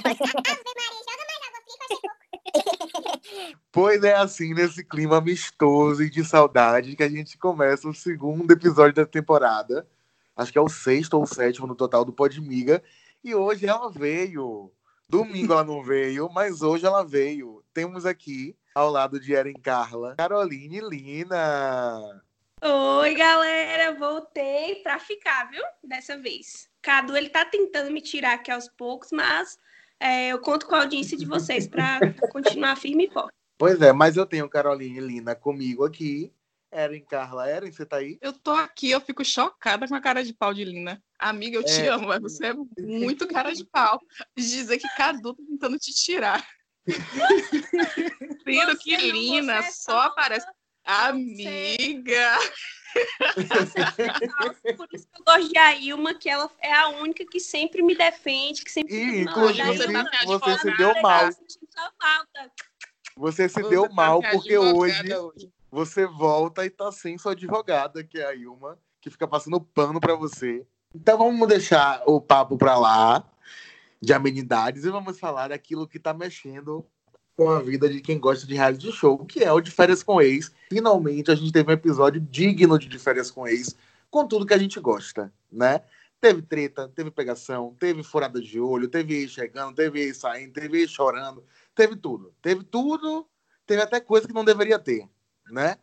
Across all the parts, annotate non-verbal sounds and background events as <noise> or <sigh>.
<laughs> Pois é assim, nesse clima amistoso e de saudade, que a gente começa o segundo episódio da temporada. Acho que é o sexto ou o sétimo no total do Podmiga. E hoje ela veio. Domingo ela não veio, mas hoje ela veio. Temos aqui, ao lado de Eren Carla, Caroline Lina. Oi, galera, voltei pra ficar, viu? Dessa vez. Cadu, ele tá tentando me tirar aqui aos poucos, mas é, eu conto com a audiência de vocês para continuar firme e forte. Pois é, mas eu tenho Caroline e Lina comigo aqui. Eren, Carla, Eren, você tá aí? Eu tô aqui, eu fico chocada com a cara de pau de Lina. Amiga, eu te É. amo, mas você é muito cara de pau. Dizer que Cadu tá tentando te tirar. <laughs> Sendo que Lina é só só- aparece. Amiga! Por isso que eu gosto de Ailma, que ela é a única que sempre me defende, que sempre E, inclusive, você tá me você se deu mal. Você se Você deu tá mal porque hoje hoje. você volta e tá sem sua advogada, que é a Ilma, que fica passando pano pra você. Então vamos deixar o papo pra lá de amenidades e vamos falar daquilo que tá mexendo com a vida de quem gosta de reality show, que é o de férias com ex. Finalmente a gente teve um episódio digno de, de férias com ex, com tudo que a gente gosta, né? Teve treta, teve pegação, teve furada de olho, teve ex chegando, teve ex saindo, teve ex chorando, teve tudo. Teve tudo, teve até coisa que não deveria ter, né?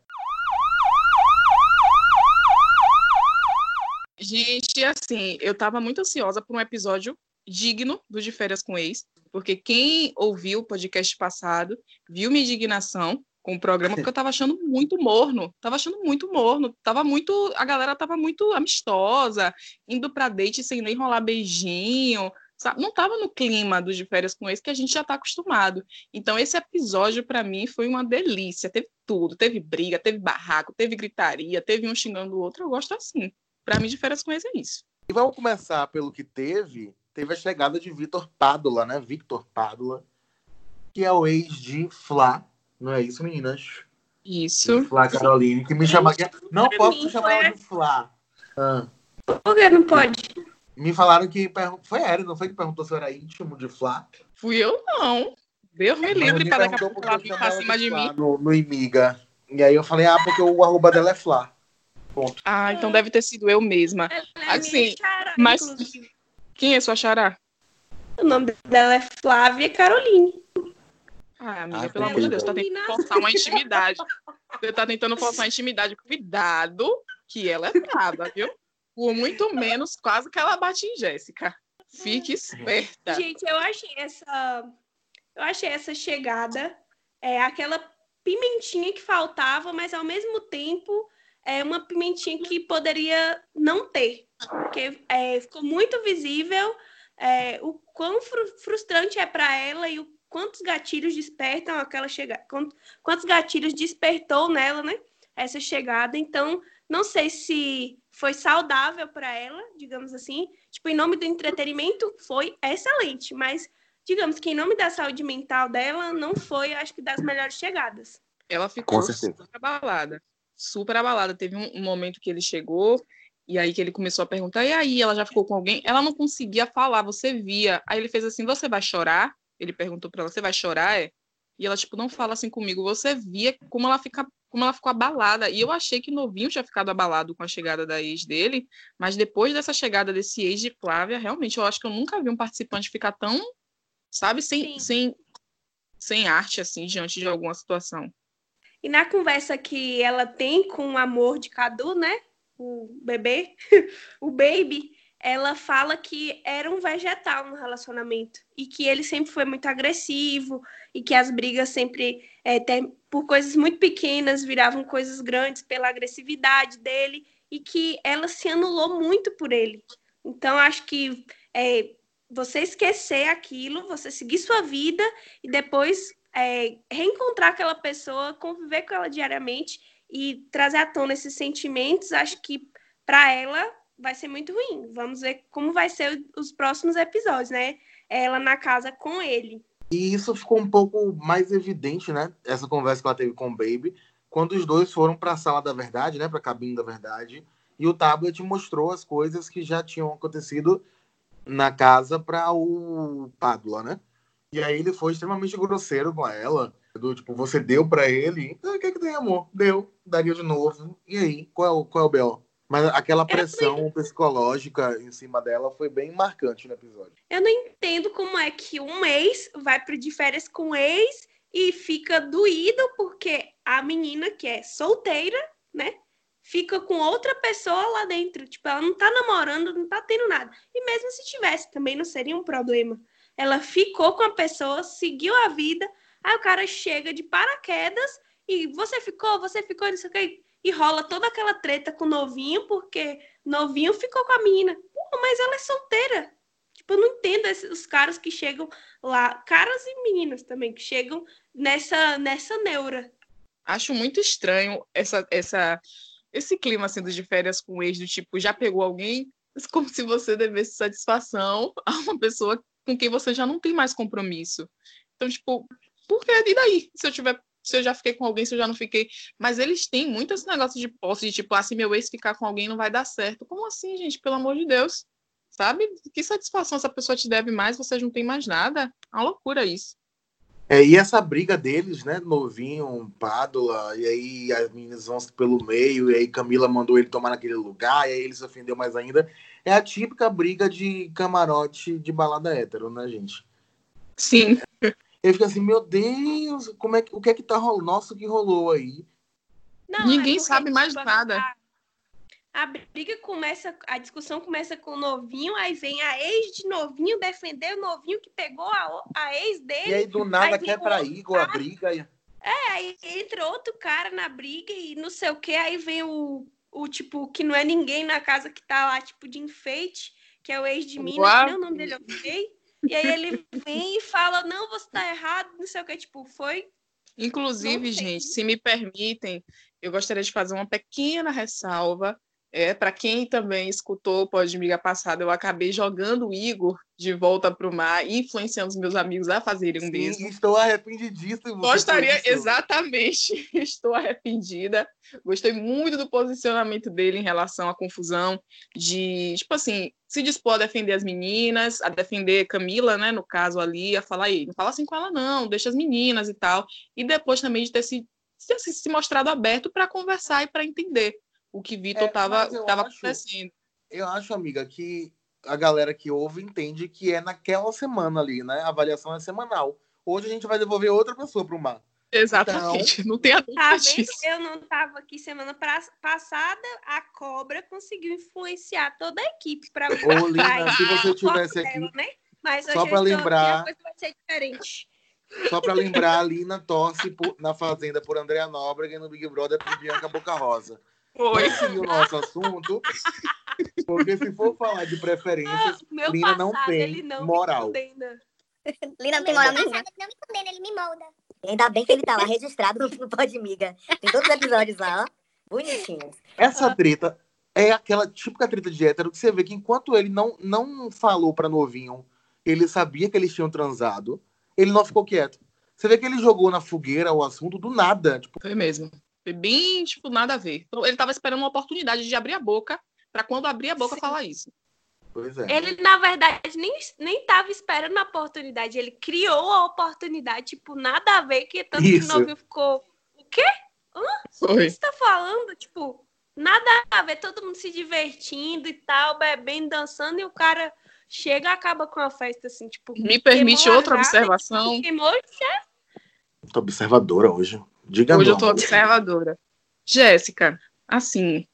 Gente, assim, eu tava muito ansiosa por um episódio digno do De Férias com Ex, porque quem ouviu o podcast passado viu minha indignação com o programa, porque eu tava achando muito morno, tava achando muito morno, tava muito, a galera tava muito amistosa, indo pra date sem nem rolar beijinho, sabe? Não tava no clima do De Férias com Ex que a gente já tá acostumado. Então esse episódio pra mim foi uma delícia, teve tudo, teve briga, teve barraco, teve gritaria, teve um xingando o outro, eu gosto assim. Pra mim, de férias com ex é isso. E vamos começar pelo que teve. Teve a chegada de Vitor Pádula, né? Victor Pádula, que é o ex de Flá. Não é isso, meninas? Isso. De Flá Caroline, que me chama. Não posso mim, chamar ela de Flá. Ah, Por que não pode? me falaram que. Foi a Eri, não foi que perguntou se eu era íntimo de Flá? Fui eu, não. Deus me livre pra daqui a pouco ela eu vir pra chamava cima de Flá mim. No, no Imiga. E aí eu falei, ah, porque o arroba dela é Flá. Ponto. Ah, então deve ter sido eu mesma. É Assim, mas- inclusive. Quem é sua xará? O nome dela é Flávia Caroline. Ah, amiga, Ah, pelo amor de Deus, tá tentando forçar uma intimidade. Você tá tentando forçar uma intimidade. Cuidado, que ela é brava, viu? Por muito menos, quase que ela bate em Jéssica. Fique esperta. Gente, eu achei essa. Eu achei essa chegada é aquela pimentinha que faltava, mas ao mesmo tempo é uma pimentinha que poderia não ter. Porque é, ficou muito visível é, o quão fru- frustrante é para ela e o quantos gatilhos despertam aquela chegada. Quantos gatilhos despertou nela, né? Essa chegada. Então, não sei se foi saudável para ela, digamos assim. Tipo, em nome do entretenimento, foi excelente, mas digamos que em nome da saúde mental dela, não foi, acho que, das melhores chegadas. Ela ficou super abalada. Super abalada. Teve um, um momento que ele chegou, e aí que ele começou a perguntar, e aí, ela já ficou com alguém? Ela não conseguia falar, você via. Aí ele fez assim, você vai chorar? Ele perguntou pra ela, você vai chorar, é? E ela, tipo, não fala assim comigo. Você via como ela fica, como ela ficou abalada. E eu achei que Novinho tinha ficado abalado com a chegada da ex dele, mas depois dessa chegada desse ex de Flávia, realmente, eu acho que eu nunca vi um participante ficar tão, sabe, sem, Sim. sem, sem arte, assim, diante de alguma situação. E na conversa que ela tem com o amor de Cadu, né? O bebê, <laughs> o baby, ela fala que era um vegetal no relacionamento e que ele sempre foi muito agressivo e que as brigas sempre, é, ter- por coisas muito pequenas, viravam coisas grandes pela agressividade dele e que ela se anulou muito por ele. Então, acho que é, você esquecer aquilo, você seguir sua vida e depois é, reencontrar aquela pessoa, conviver com ela diariamente e trazer à tona esses sentimentos, acho que para ela vai ser muito ruim. Vamos ver como vai ser os próximos episódios, né? Ela na casa com ele. E isso ficou um pouco mais evidente, né? Essa conversa que ela teve com o Baby, quando os dois foram para a sala da verdade, né? Para a cabine da verdade, e o tablet mostrou as coisas que já tinham acontecido na casa pra o Pádua, né? E aí ele foi extremamente grosseiro com ela. Do tipo, você deu pra ele, então o que é que tem, amor? Deu, daria de novo. E aí, qual é o, qual é o B.O.? Mas aquela pressão psicológica em cima dela foi bem marcante no episódio. Eu não entendo como é que um ex vai pro de férias com ex e fica doído porque a menina que é solteira, né? Fica com outra pessoa lá dentro. Tipo, ela não tá namorando, não tá tendo nada. E mesmo se tivesse, também não seria um problema. Ela ficou com a pessoa, seguiu a vida, aí o cara chega de paraquedas e você ficou, você ficou, não sei o que e rola toda aquela treta com o novinho, porque novinho ficou com a menina. Pô, mas ela é solteira. Tipo, eu não entendo esses, os caras que chegam lá, caras e meninas também, que chegam nessa, nessa neura. Acho muito estranho essa, essa, esse clima assim de férias com o ex, do tipo, já pegou alguém, como se você devesse satisfação <laughs> a uma pessoa com quem você já não tem mais compromisso. Então, tipo, por que? E daí? Se eu tiver se eu já fiquei com alguém, se eu já não fiquei. Mas eles têm muito esse negócio de posse, de tipo, ah, se meu ex ficar com alguém não vai dar certo. Como assim, gente? Pelo amor de Deus. Sabe? Que satisfação essa pessoa te deve mais, você não tem mais nada. É uma loucura isso. É, e essa briga deles, né? Novinho, Pádula, e aí as meninas vão pelo meio, e aí Camila mandou ele tomar naquele lugar, e aí ele se ofendeu mais ainda. É a típica briga de camarote de balada hétero, né, gente? Sim. Eu fico assim, meu Deus, como é que, o que é que tá rolando? Nossa, o que rolou aí? Não, Ninguém é sabe mais tipo, nada. A, a, briga começa, a discussão começa com o novinho, aí vem a ex de novinho defender o novinho que pegou a, a ex dele. E aí do nada quer pra Igor a briga. É, aí entra outro cara na briga e não sei o que, aí vem o, o tipo, que não é ninguém na casa que tá lá, tipo, de enfeite, que é o ex de mim, não o nome dele eu sei. E aí ele vem e fala: não, você tá errado, não sei o que. Tipo, foi. Inclusive, gente, se me permitem, eu gostaria de fazer uma pequena ressalva é, para quem também escutou o Pode Miga passado, eu acabei jogando o Igor de volta para o mar, influenciando os meus amigos a fazerem um mesmo. Estou arrependidíssimo. Gostaria, exatamente, <laughs> estou arrependida. Gostei muito do posicionamento dele em relação à confusão, de, tipo assim, se dispor a defender as meninas, a defender Camila, né, no caso ali, a falar, aí, não fala assim com ela não, deixa as meninas e tal. E depois também de ter se, ter se mostrado aberto para conversar e para entender o que Vitor estava é, tava acontecendo. Eu acho, amiga, que a galera que ouve entende que é naquela semana ali, né? A avaliação é semanal. Hoje a gente vai devolver outra pessoa para o mar. Exatamente, então, não tem a tá. Eu não estava aqui semana pra... passada, a Cobra conseguiu influenciar toda a equipe para Ô, Lina, se você tivesse aqui, dela, né? Mas só para lembrar, aqui, vai ser diferente. Só para lembrar, a Lina torce por, na Fazenda por Andréa Nóbrega e no Big Brother por Bianca Boca Rosa. Foi. seguir o nosso assunto, porque se for falar de preferências, ah, Lina não tem não moral. Lina não tem moral nenhuma. Ele não me condena, ele me molda. Ainda bem que ele tá lá registrado no Pode Miga. Tem todos os episódios lá, ó. Bonitinhos. Essa treta é aquela típica treta de hétero que você vê que enquanto ele não, não falou pra novinho, ele sabia que eles tinham transado, ele não ficou quieto. Você vê que ele jogou na fogueira o assunto do nada. Tipo, Foi mesmo. Foi bem, tipo, nada a ver. Então, ele estava esperando uma oportunidade de abrir a boca para quando abrir a boca Sim. falar isso. Pois é. Ele, na verdade, nem, nem tava esperando a oportunidade. Ele criou a oportunidade, tipo, nada a ver, que tanto isso. que o novinho ficou. O quê? Hã? O que você tá falando? Tipo, nada a ver, todo mundo se divertindo e tal, bebendo, dançando, e o cara chega e acaba com a festa, assim, tipo. Me permite outra observação. Queimou, Tô observadora hoje. Diga Hoje eu tô observadora. Jéssica, assim,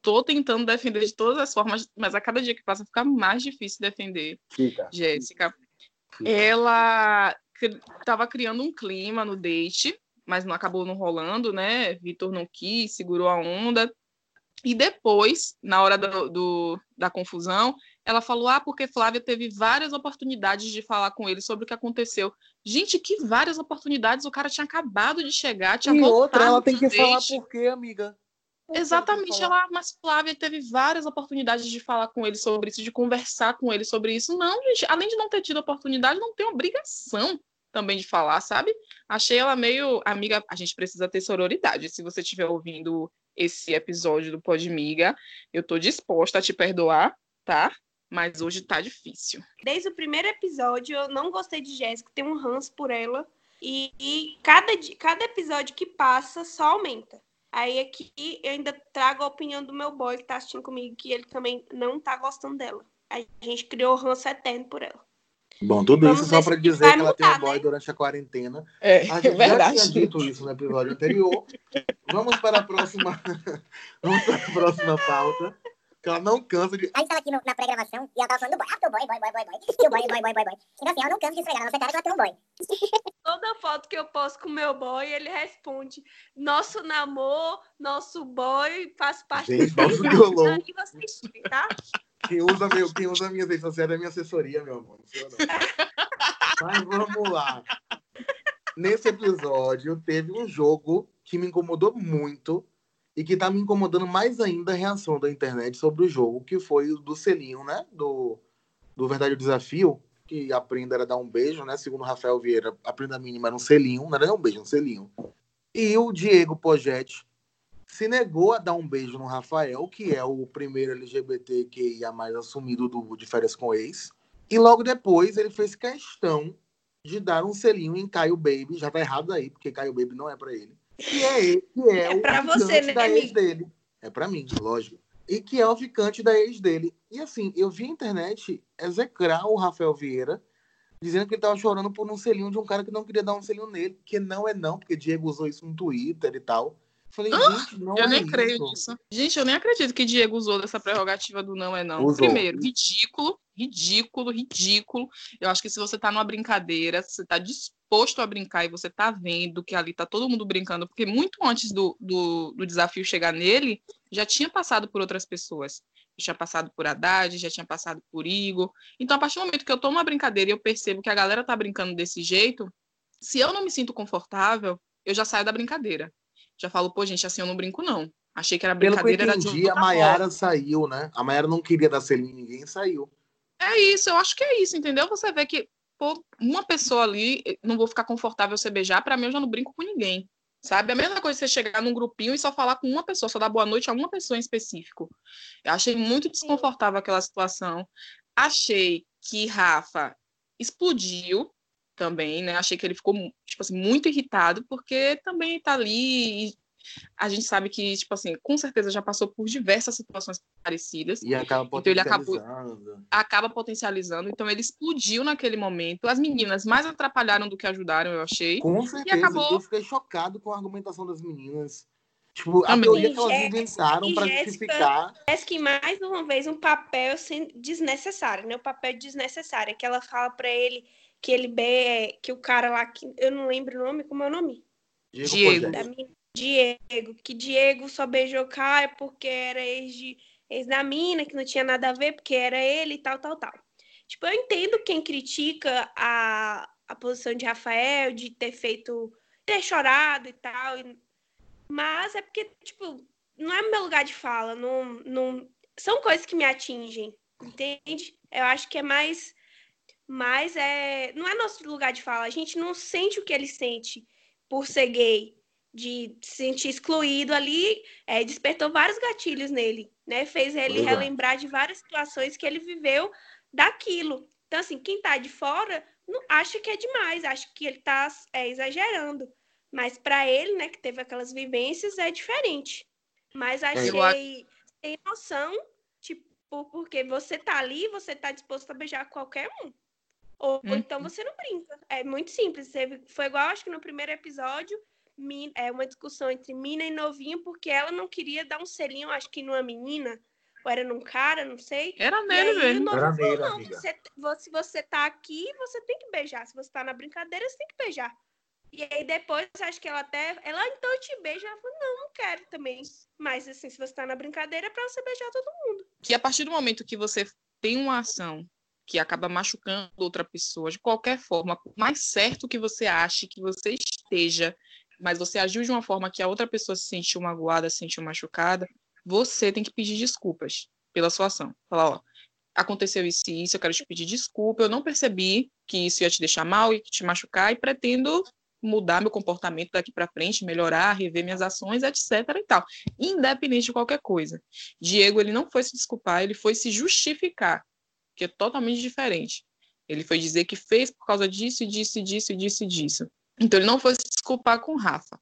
tô tentando defender de todas as formas, mas a cada dia que passa fica mais difícil defender. Fica. Jéssica. Ela estava criando um clima no date, mas não acabou não rolando, né? Vitor não quis, segurou a onda. E depois, na hora do, do, da confusão, ela falou: ah, porque Flávia teve várias oportunidades de falar com ele sobre o que aconteceu. Gente, que várias oportunidades. O cara tinha acabado de chegar, tinha e outra, ela tem que falar por quê, amiga? Exatamente, ela, mas Flávia teve várias oportunidades de falar com ele sobre isso, de conversar com ele sobre isso. Não, gente, além de não ter tido oportunidade, não tem obrigação também de falar, sabe? Achei ela meio. Amiga, a gente precisa ter sororidade. Se você estiver ouvindo esse episódio do Podmiga, eu tô disposta a te perdoar, tá? Mas hoje tá difícil. Desde o primeiro episódio, eu não gostei de Jéssica, tenho um ranço por ela. E, e cada, cada episódio que passa só aumenta. Aí aqui eu ainda trago a opinião do meu boy que tá assistindo comigo, que ele também não tá gostando dela. A gente criou ranço eterno por ela. Bom, tudo Vamos isso só vai dizer que ela tem um mudar, boy né? durante a quarentena. É, A gente já tinha dito isso no episódio anterior. Vamos para a próxima. <laughs> Vamos para a próxima pauta. Que ela não cansa de. A gente tava aqui no- na pré-gravação e ela tava falando do boy. Ah, teu boy, boy, boy, boy, boy. <laughs> E o boy, boy, boy, boy, boy. Então assim, ela não cansa de esfregar na nossa cara que ela tem um boy. <laughs> Toda foto que eu posto com meu boy, ele responde: Nosso namoro, nosso boy faz parte Gente, do que rolou. E vocês tá? Quem usa, meu, quem usa minhas redes sociais é minha assessoria, meu amor. <laughs> Mas vamos lá. Nesse episódio, teve um jogo que me incomodou muito e que tá me incomodando mais ainda a reação da internet sobre o jogo, que foi o do selinho, né? Do, do Verdade ou Desafio, que a prenda era dar um beijo, né? Segundo o Rafael Vieira, a prenda mínima era um selinho, não era nem um beijo, um selinho. E o Diego Pogetti se negou a dar um beijo no Rafael, que é o primeiro LGBTQIA mais assumido do, de férias com ex. E logo depois ele fez questão de dar um selinho em Caio Baby. Já tá errado aí, porque Caio Baby não é pra ele. Que é, ele, que é, É o pra ficante você, né, da ex dele. É pra mim, lógico. E que é o ficante da ex dele. E assim, eu vi a internet execrar o Rafael Vieira, dizendo que ele tava chorando por um selinho de um cara que não queria dar um selinho nele. Que não é não, porque Diego usou isso no Twitter e tal. Falei, gente, não Eu é nem isso. creio nisso. Gente, eu nem acredito que Diego usou dessa prerrogativa do não é não. Usou. Primeiro, ridículo, ridículo, ridículo. Eu acho que se você tá numa brincadeira, se você tá disposto a brincar e você tá vendo que ali tá todo mundo brincando, porque muito antes do, do, do desafio chegar nele, já tinha passado por outras pessoas. Já tinha passado por Haddad, já tinha passado por Igor. Então, a partir do momento que eu tô numa brincadeira e eu percebo que a galera tá brincando desse jeito, se eu não me sinto confortável, eu já saio da brincadeira. Já falo, pô, gente, assim eu não brinco, não. Achei que era Pelo que eu brincadeira, era de entendi, a Mayara saiu, né? A Mayara não queria dar selinho em ninguém saiu. É isso, eu acho que é isso, entendeu? Você vê que, pô, uma pessoa ali, não vou ficar confortável você beijar, pra mim eu já não brinco com ninguém. Sabe? A mesma coisa você chegar num grupinho e só falar com uma pessoa, só dar boa noite a uma pessoa em específico. Eu achei muito desconfortável aquela situação. Achei que Rafa explodiu também, né? Achei que ele ficou, tipo assim, muito irritado, porque também tá ali e a gente sabe que, tipo assim, com certeza já passou por diversas situações parecidas E acaba Então ele acabou- potencializando. acaba potencializando. Então ele explodiu naquele momento. As meninas mais atrapalharam do que ajudaram, eu achei. Com certeza. acabou- Eu fiquei chocado com a argumentação das meninas. Tipo, a teoria que elas Jéssica- inventaram e pra Jéssica- justificar. Parece que mais uma vez um papel sem- desnecessário, né? O papel desnecessário, é que ela fala pra ele que ele be... que o cara lá, que eu não lembro o nome, como é o nome? Diego. Mina, Diego, que Diego só beijou Caio porque era ex, de, ex da mina, que não tinha nada a ver, porque era ele e tal, tal, tal. Tipo, eu entendo quem critica a, a posição de Rafael, de ter feito, ter chorado e tal, e- mas é porque, tipo, não é meu lugar de fala, não, não, são coisas que me atingem, entende? Eu acho que é mais, mais é, não é nosso lugar de fala, a gente não sente o que ele sente por ser gay, de se sentir excluído ali, é, despertou vários gatilhos nele, né? Fez ele Pois é. relembrar de várias situações que ele viveu daquilo. Então, assim, quem tá de fora não, acha que é demais, acha que ele tá é, exagerando. Mas para ele, né, que teve aquelas vivências, é diferente. Mas achei sem noção, tipo, porque você tá ali, você tá disposto a beijar qualquer um. Ou, ou Uhum. então você não brinca. É muito simples. Foi igual, acho que no primeiro episódio, é uma discussão entre mina e novinho, porque ela não queria dar um selinho, acho que numa menina, ou era num cara, não sei. Era E nele aí o mesmo. novinho Era falou, nele, não, amiga. você, vo- se você tá aqui, você tem que beijar. Se você tá na brincadeira, você tem que beijar. E aí depois, acho que ela até. Ela, "Ah, então eu te beijo. Ela falou, não, não quero também. Mas assim, se você tá na brincadeira, é pra você beijar todo mundo. Que a partir do momento que você tem uma ação que acaba machucando outra pessoa, de qualquer forma, por mais certo que você ache que você esteja, mas você agiu de uma forma que a outra pessoa se sentiu magoada, se sentiu machucada, você tem que pedir desculpas pela sua ação. Falar, ó, aconteceu isso e isso, eu quero te pedir desculpa, eu não percebi que isso ia te deixar mal e te machucar e pretendo mudar meu comportamento daqui para frente, melhorar, rever minhas ações, etc e tal, independente de qualquer coisa. Diego, ele não foi se desculpar, ele foi se justificar. Que é totalmente diferente. Ele foi dizer que fez por causa disso, disso, disso, disso, disso. Então ele não foi se desculpar com o Rafa.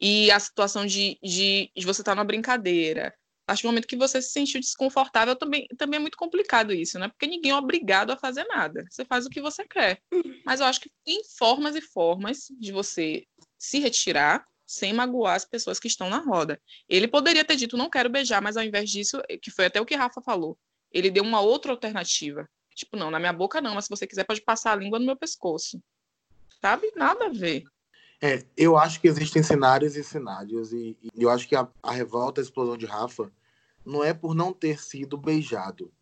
E a situação de, de, de você estar tá numa brincadeira, a partir do momento que você se sentiu desconfortável, também, também é muito complicado isso, né? Porque ninguém é obrigado a fazer nada. Você faz o que você quer. Mas eu acho que tem formas e formas de você se retirar sem magoar as pessoas que estão na roda. Ele poderia ter dito, não quero beijar, mas ao invés disso, que foi até o que Rafa falou, ele deu uma outra alternativa. Tipo, não, na minha boca não, mas se você quiser pode passar a língua no meu pescoço. Sabe? Nada a ver. É, eu acho que existem cenários e cenários, e, e eu acho que a, a revolta, a explosão de Rafa, não é por não ter sido beijado,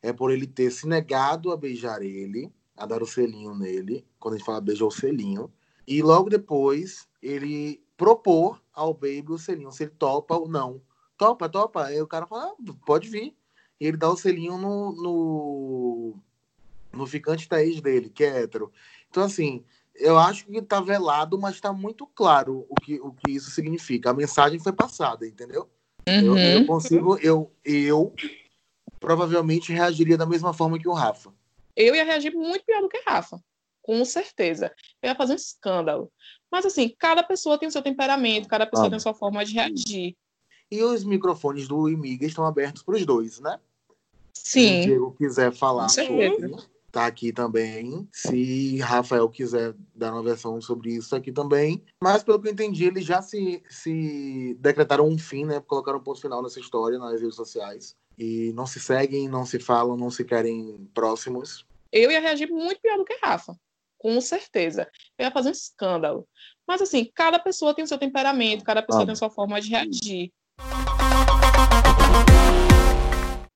é por ele ter se negado a beijar ele, a dar o selinho nele, quando a gente fala beijou o selinho, e logo depois ele propor ao Baby o selinho, se ele topa ou não. Topa, topa. Aí o cara fala, ah, pode vir. E ele dá o selinho no, no, no ficante da ex dele, que é hétero. Então, assim, eu acho que tá velado, mas tá muito claro o que, o que isso significa. A mensagem foi passada, entendeu? Uhum. Eu, eu, consigo, eu, eu provavelmente reagiria da mesma forma que o Rafa. Eu ia reagir muito pior do que Rafa, com certeza. Eu ia fazer um escândalo. Mas assim, cada pessoa tem o seu temperamento, cada pessoa ah. tem a sua forma de reagir. E os microfones do Imiga estão abertos para os dois, né? Sim. Se o Diego quiser falar sobre, tá aqui também. Se Rafael quiser dar uma versão sobre isso, aqui também. Mas pelo que eu entendi, eles já se, se decretaram um fim, né? Colocaram um ponto final nessa história nas redes sociais. E não se seguem, não se falam, não se querem próximos. Eu ia reagir muito pior do que Rafa com certeza. Eu ia fazer um escândalo. Mas, assim, cada pessoa tem o seu temperamento, cada pessoa ah. tem a sua forma de reagir.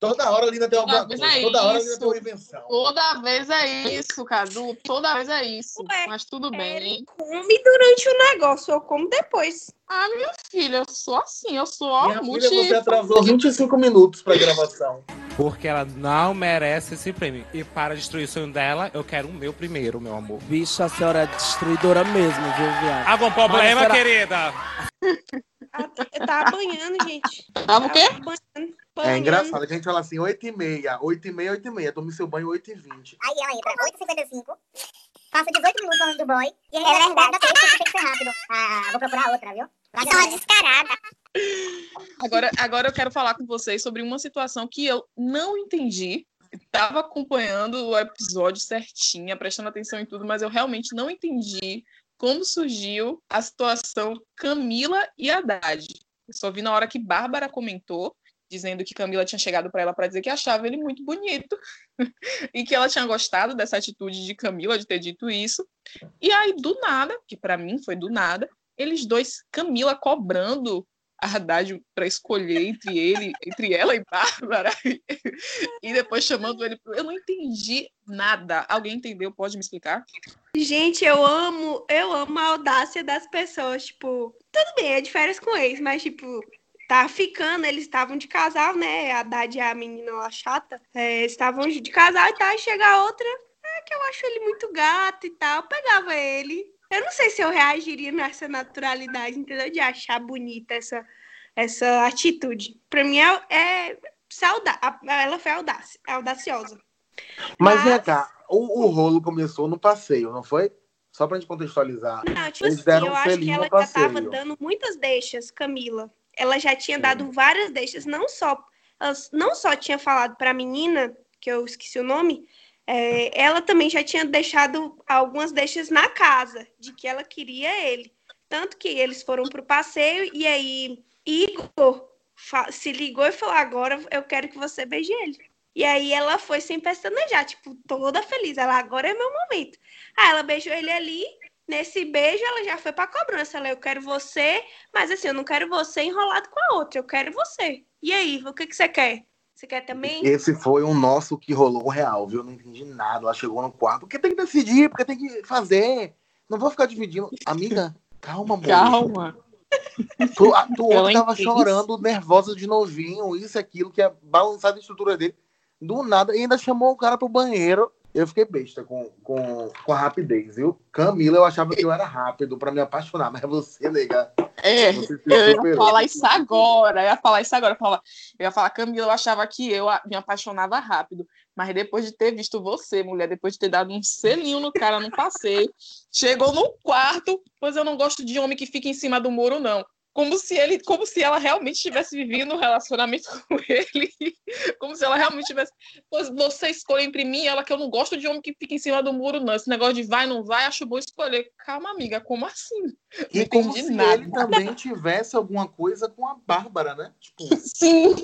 Toda hora a Lina tem alguma coisa. É Toda hora a Lina tem uma invenção. Toda vez é isso, Cadu. Toda vez é isso. Ué, Mas tudo bem. Come durante o negócio, eu como depois. Ah, minha filha, eu sou assim. Eu sou minha multi... filha, você atrasou 25 minutos pra gravação. Porque ela não merece esse prêmio. E para destruir o sonho dela, eu quero o meu primeiro, meu amor. Bicho, a senhora é destruidora mesmo, viu, viado? Algum problema, será... querida? <laughs> Eu tava banhando, gente. Tava o quê? Banhando. É engraçado que a gente fala assim, 8 e meia, 8 e meia, 8 e meia. Tome seu banho 8 e 20. Aí ela entra 8 e 55, passa 18 minutos falando do boy, e aí é verdade, tem que ser rápido. Ah, vou procurar outra, viu? Vai dar uma descarada. Agora, agora eu quero falar com vocês sobre uma situação que eu não entendi. Estava acompanhando o episódio certinha, prestando atenção em tudo, mas eu realmente não entendi como surgiu a situação Camila e Haddad. Eu só vi na hora que Bárbara comentou dizendo que Camila tinha chegado para ela para dizer que achava ele muito bonito <laughs> e que ela tinha gostado dessa atitude de Camila de ter dito isso. E aí do nada, que para mim foi do nada, eles dois, Camila cobrando a Haddad para escolher entre ele, entre ela e Bárbara, e depois chamando ele. Eu não entendi nada. Alguém entendeu? Pode me explicar? Gente, eu amo, eu amo a audácia das pessoas. Tipo, tudo bem, é de férias com eles, mas tipo, tá ficando, eles estavam de casal, né? A Haddad e a menina lá chata, é, estavam de casal e tal, e chega outra, é, que eu acho ele muito gato e tal, pegava ele. Eu não sei se eu reagiria nessa naturalidade, entendeu? De achar bonita essa, essa atitude. Pra mim é, é sauda ela foi audácia, audaciosa. Mas, Mas... cá, o, o rolo começou no passeio, não foi? Só pra gente contextualizar. Não, tipo Eles assim, eu acho que ela já tava dando muitas deixas, Camila ela já tinha dado várias deixas, não só, ela não só tinha falado para a menina, que eu esqueci o nome, é, ela também já tinha deixado algumas deixas na casa, de que ela queria ele. Tanto que eles foram para o passeio e aí Igor se ligou e falou: Agora eu quero que você beije ele. E aí ela foi sem pestanejar, tipo, toda feliz. Ela, agora é meu momento. Aí ela beijou ele ali Nesse beijo, ela já foi pra cobrança. Ela, eu quero você, mas assim, eu não quero você enrolado com a outra, eu quero você. E aí, o que, que você quer? Você quer também? Esse foi o nosso que rolou real, viu? Eu não entendi nada. Ela chegou no quarto, porque tem que decidir, porque tem que fazer. Não vou ficar dividindo. Amiga, calma, amor. Calma. Tu, a, tu ontem tava chorando, nervosa de novinho, isso e aquilo, que é balançar a estrutura dele. Do nada, e ainda chamou o cara pro banheiro eu fiquei besta com, com, com a rapidez, viu? Camila, eu achava que eu era rápido para me apaixonar, mas você, nega. É, eu ia falar isso agora, eu ia falar isso agora. Eu ia falar, eu ia falar, Camila, eu achava que eu me apaixonava rápido. Mas depois de ter visto você, mulher, depois de ter dado um selinho no cara no passeio, chegou no quarto, pois eu não gosto de homem que fica em cima do muro, não como se ele, como se ela realmente tivesse vivido um relacionamento <laughs> com ele, como se ela realmente tivesse, pois você escolhe entre mim e ela que eu não gosto de homem que fica em cima do muro não, esse negócio de vai não vai, acho bom escolher. Calma, amiga, como assim? E como se nada. ele também tivesse alguma coisa com a Bárbara, né? Tipo... <laughs> Sim.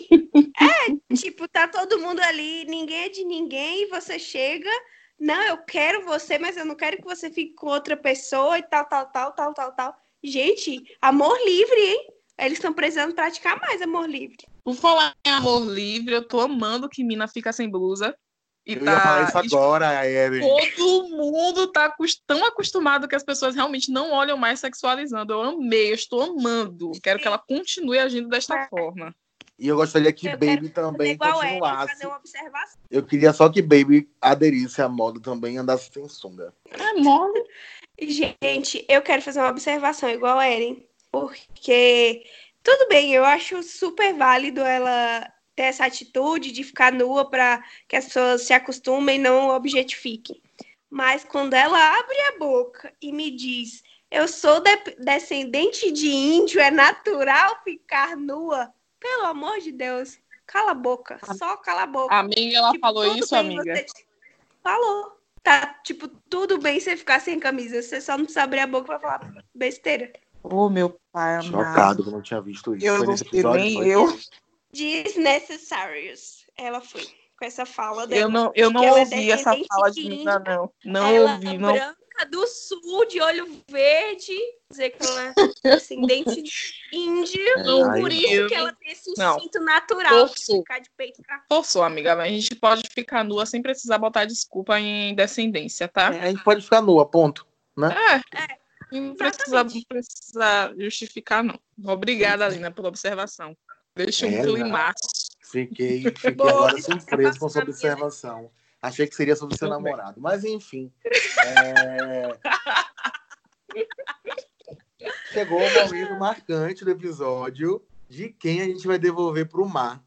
É, tipo, tá todo mundo ali, ninguém é de ninguém, e você chega, não, eu quero você, mas eu não quero que você fique com outra pessoa e tal, tal, tal, tal, tal, tal. Gente, amor livre, hein? Eles estão precisando praticar mais amor livre. Por falar em amor livre, eu tô amando que Mina fica sem blusa. E eu tá, ia falar isso agora, Eren. Todo mundo tá tão acostumado que as pessoas realmente não olham mais sexualizando. Eu amei, eu estou amando. Quero que ela continue agindo desta é. forma. E eu gostaria que eu Baby também continuasse. Eu queria só que Baby aderisse à moda também e andasse sem sunga. É moda. Gente, eu quero fazer uma observação igual a Eren, porque tudo bem, eu acho super válido ela ter essa atitude de ficar nua para que as pessoas se acostumem e não objetifiquem. Mas quando ela abre a boca e me diz, eu sou de descendente de índio, é natural ficar nua, pelo amor de Deus, cala a boca, só cala a boca. A amiga, ela tipo, falou isso, amiga? Falou tá, tipo, tudo bem você ficar sem camisa. Você só não precisa abrir a boca pra falar besteira. Ô, oh, meu pai amado. Chocado que eu não tinha visto isso. Eu não sei nem eu. Desnecessarious. Ela foi com essa fala dela. Eu não, eu não é ouvi é essa fala de menina, não. Não ela ouvi, não. Branca do sul, de olho verde. Dizer que ela é <laughs> descendente índio. É, por isso que ela tem esse instinto não. natural Forçou. de ficar de peito pra Forçou, amiga. Mas a gente pode ficar nua sem precisar botar desculpa em descendência, tá? É, a gente pode ficar nua, ponto. Né? É. é. Não precisa, não precisa justificar, não. Obrigada, Alina, pela observação. Deixa um é, climaço. Fiquei, <laughs> fiquei agora surpreso com sua observação. Achei que seria sobre seu namorado. Mas, enfim. É... Chegou o momento marcante do episódio de quem a gente vai devolver para o mar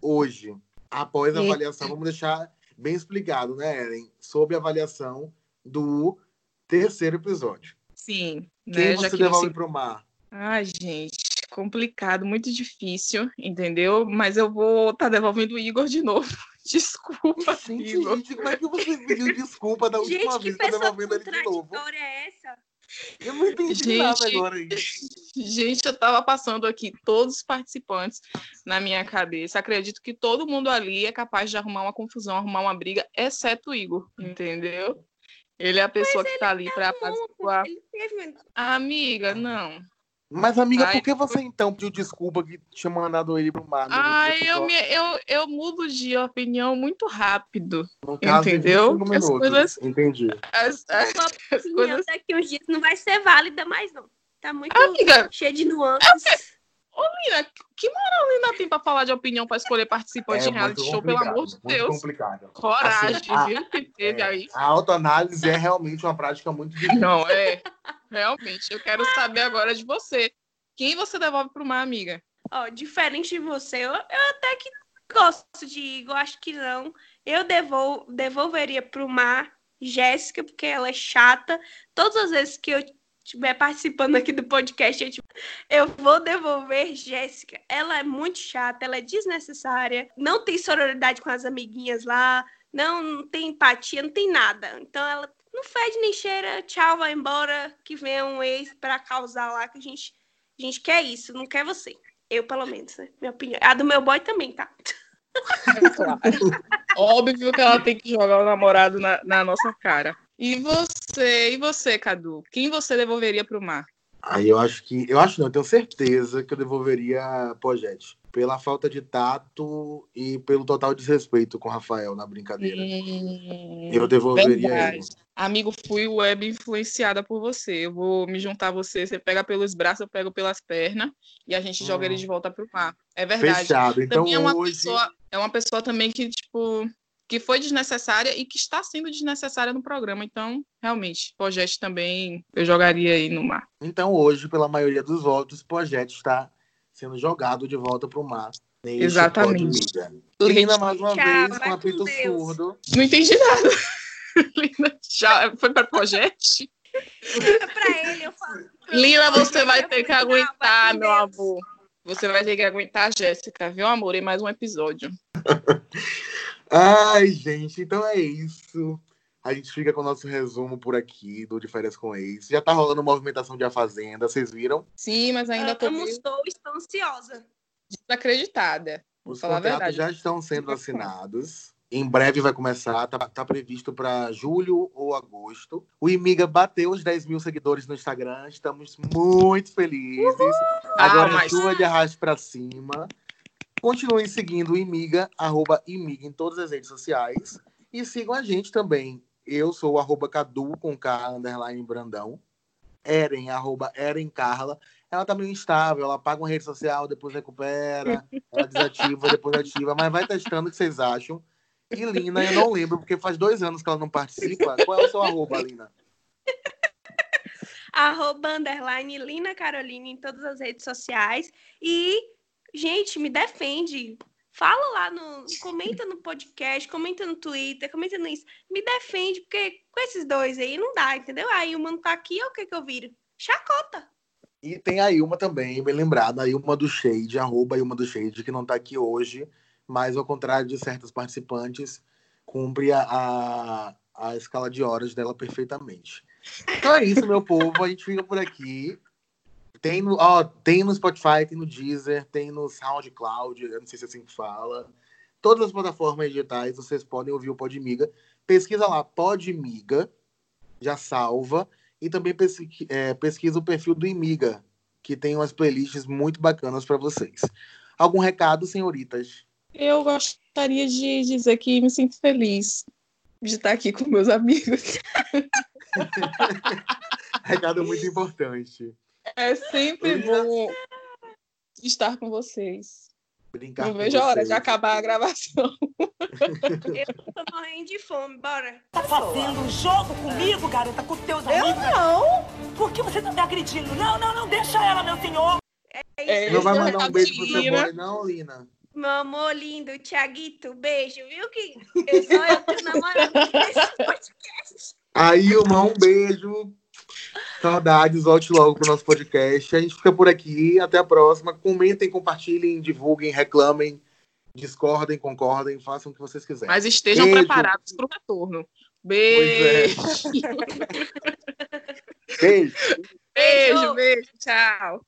hoje. Após a avaliação, vamos deixar bem explicado, né, Ellen? Sobre a avaliação do terceiro episódio. Sim. Quem né, você devolve para o mar? Ai, gente, complicado, muito difícil, entendeu? Mas eu vou estar tá devolvendo o Igor de novo. <laughs> Desculpa, gente, Igor. Gente, como é que você pediu desculpa da última gente, vez que tá devolvendo ele de novo? é essa? Eu não entendi gente, nada agora. <laughs> Gente, eu tava passando aqui todos os participantes na minha cabeça. Acredito que todo mundo ali é capaz de arrumar uma confusão, arrumar uma briga, exceto o Igor, entendeu? Ele é a pessoa Mas que tá ali tá para apaziguar. Teve... Amiga, não. Mas, amiga, Ai, por que você então pediu desculpa que tinha mandado ele pro mar? Ah, eu, me, eu, eu mudo de opinião muito rápido. No caso, entendeu? As coisas. Entendi. As, as, as coisas... daqui uns dias não vai ser válida mais, não. Tá muito amiga, cheio de nuances. Ô, Lina, que moral Lina tem pra falar de opinião pra escolher participante é, em reality show, pelo amor de Deus? complicado. Coragem, assim, viu? Que teve é, aí. A autoanálise é realmente uma prática muito difícil. Não, é. Realmente, eu quero saber agora de você. Quem você devolve para uma amiga? Ó, oh, diferente de você, eu, eu, até que gosto de Igor, acho que não. Eu devol, devolveria para uma Jéssica, porque ela é chata. Todas as vezes que eu estiver participando aqui do podcast, eu, tipo, eu vou devolver Jéssica. Ela é muito chata, ela é desnecessária, não tem sororidade com as amiguinhas lá, não, não tem empatia, não tem nada. Então ela não fede nem cheira, tchau, vai embora, que venha um ex para causar lá, que a gente, a gente quer isso, não quer você. Eu, pelo menos, né? Minha opinião. A do meu boy também, tá? Claro. <laughs> Óbvio que ela tem que jogar o namorado na, na nossa cara. E você, e você, Cadu? Quem você devolveria pro mar? Aí eu acho que. Eu acho não, eu tenho certeza que eu devolveria Pojete pela falta de tato e pelo total desrespeito com o Rafael na brincadeira. Hum, eu devolveria verdade. ele. Amigo, fui web influenciada por você. Eu vou me juntar a você. Você pega pelos braços, eu pego pelas pernas e a gente hum. joga ele hum. de volta pro mar. É verdade. Fechado. Então, também é uma hoje... pessoa, é uma pessoa também que tipo que foi desnecessária e que está sendo desnecessária no programa. Então, realmente, Pojete também eu jogaria aí no mar. Então, hoje, pela maioria dos votos, Pojete está sendo jogado de volta para o mar. Neste Exatamente. Lina, mais uma Tchau, vez, com com apito Deus. surdo. Não entendi nada. <laughs> Lina, já foi para projeto? pra ele, eu falo. Lina, você vai ter que aguentar, meu amor. Você vai ter que aguentar a Jéssica, viu, amor? Em mais um episódio. <laughs> Ai, gente, então é isso. A gente fica com o nosso resumo por aqui do De Férias com Ex. Já tá rolando movimentação de A Fazenda, vocês viram? Sim, mas ainda tô Amo, meio estou, estou ansiosa. desacreditada. Os contratos já estão sendo assinados. Em breve vai começar, tá, tá previsto para julho ou agosto. O Imiga bateu os 10 mil seguidores no Instagram, estamos muito felizes. Agora Ah, mas- chuva de arraste para cima. Continuem seguindo o Imiga, arroba Imiga em todas as redes sociais. E sigam a gente também. Eu sou o arroba Cadu com K, underline Brandão. Eren, arroba Eren Carla. Ela tá meio instável, ela paga uma rede social, depois recupera, <laughs> ela desativa, depois ativa, mas vai testando o que vocês acham. E Lina, eu não lembro, porque faz dois anos que ela não participa. Qual é o seu arroba, Lina? <laughs> Arroba underline Lina Carolina em todas as redes sociais. E, gente, me defende. Fala lá no. Comenta no podcast, comenta no Twitter, comenta no Insta. Me defende, porque com esses dois aí não dá, entendeu? Aí o mano tá aqui, o que que eu viro? Chacota. E tem a Ilma também, bem lembrada, a Ilma do Shade, arroba Ilma do Shade, que não tá aqui hoje, mas ao contrário de certos participantes, cumpre a, a escala de horas dela perfeitamente. Então é isso, meu povo, a gente fica por aqui. Tem no, ó, tem no Spotify, tem no Deezer, tem no SoundCloud, eu não sei se é assim que fala. Todas as plataformas digitais, vocês podem ouvir o Podmiga. Pesquisa lá, Podmiga, já salva. E também pesqui- é, pesquisa o perfil do Imiga, que tem umas playlists muito bacanas para vocês. Algum recado, senhoritas? Eu gostaria de dizer que me sinto feliz de estar aqui com meus amigos. <laughs> Recado muito importante. É sempre bom estar com vocês. Brincar Não com vejo a hora de acabar a gravação. Eu tô morrendo de fome, bora. Tá fazendo um jogo comigo, garota, com teus amigos? Eu não! Por que você tá me agredindo? Não, não, não, deixa ela, meu senhor! É Não vai isso, mandar um beijo pro seu boy, não, Lina? Meu amor lindo, Tiaguito, beijo, viu que eu só eu tô namorando nesse podcast. Aí, Ilma, um beijo. Saudades, volte logo pro nosso podcast. A gente fica por aqui. Até a próxima. Comentem, compartilhem, divulguem, reclamem, discordem, concordem, façam o que vocês quiserem. Mas estejam Beijo. preparados para o retorno. Pois é. Beijo, <laughs> Beijo. beijo, beijo, tchau.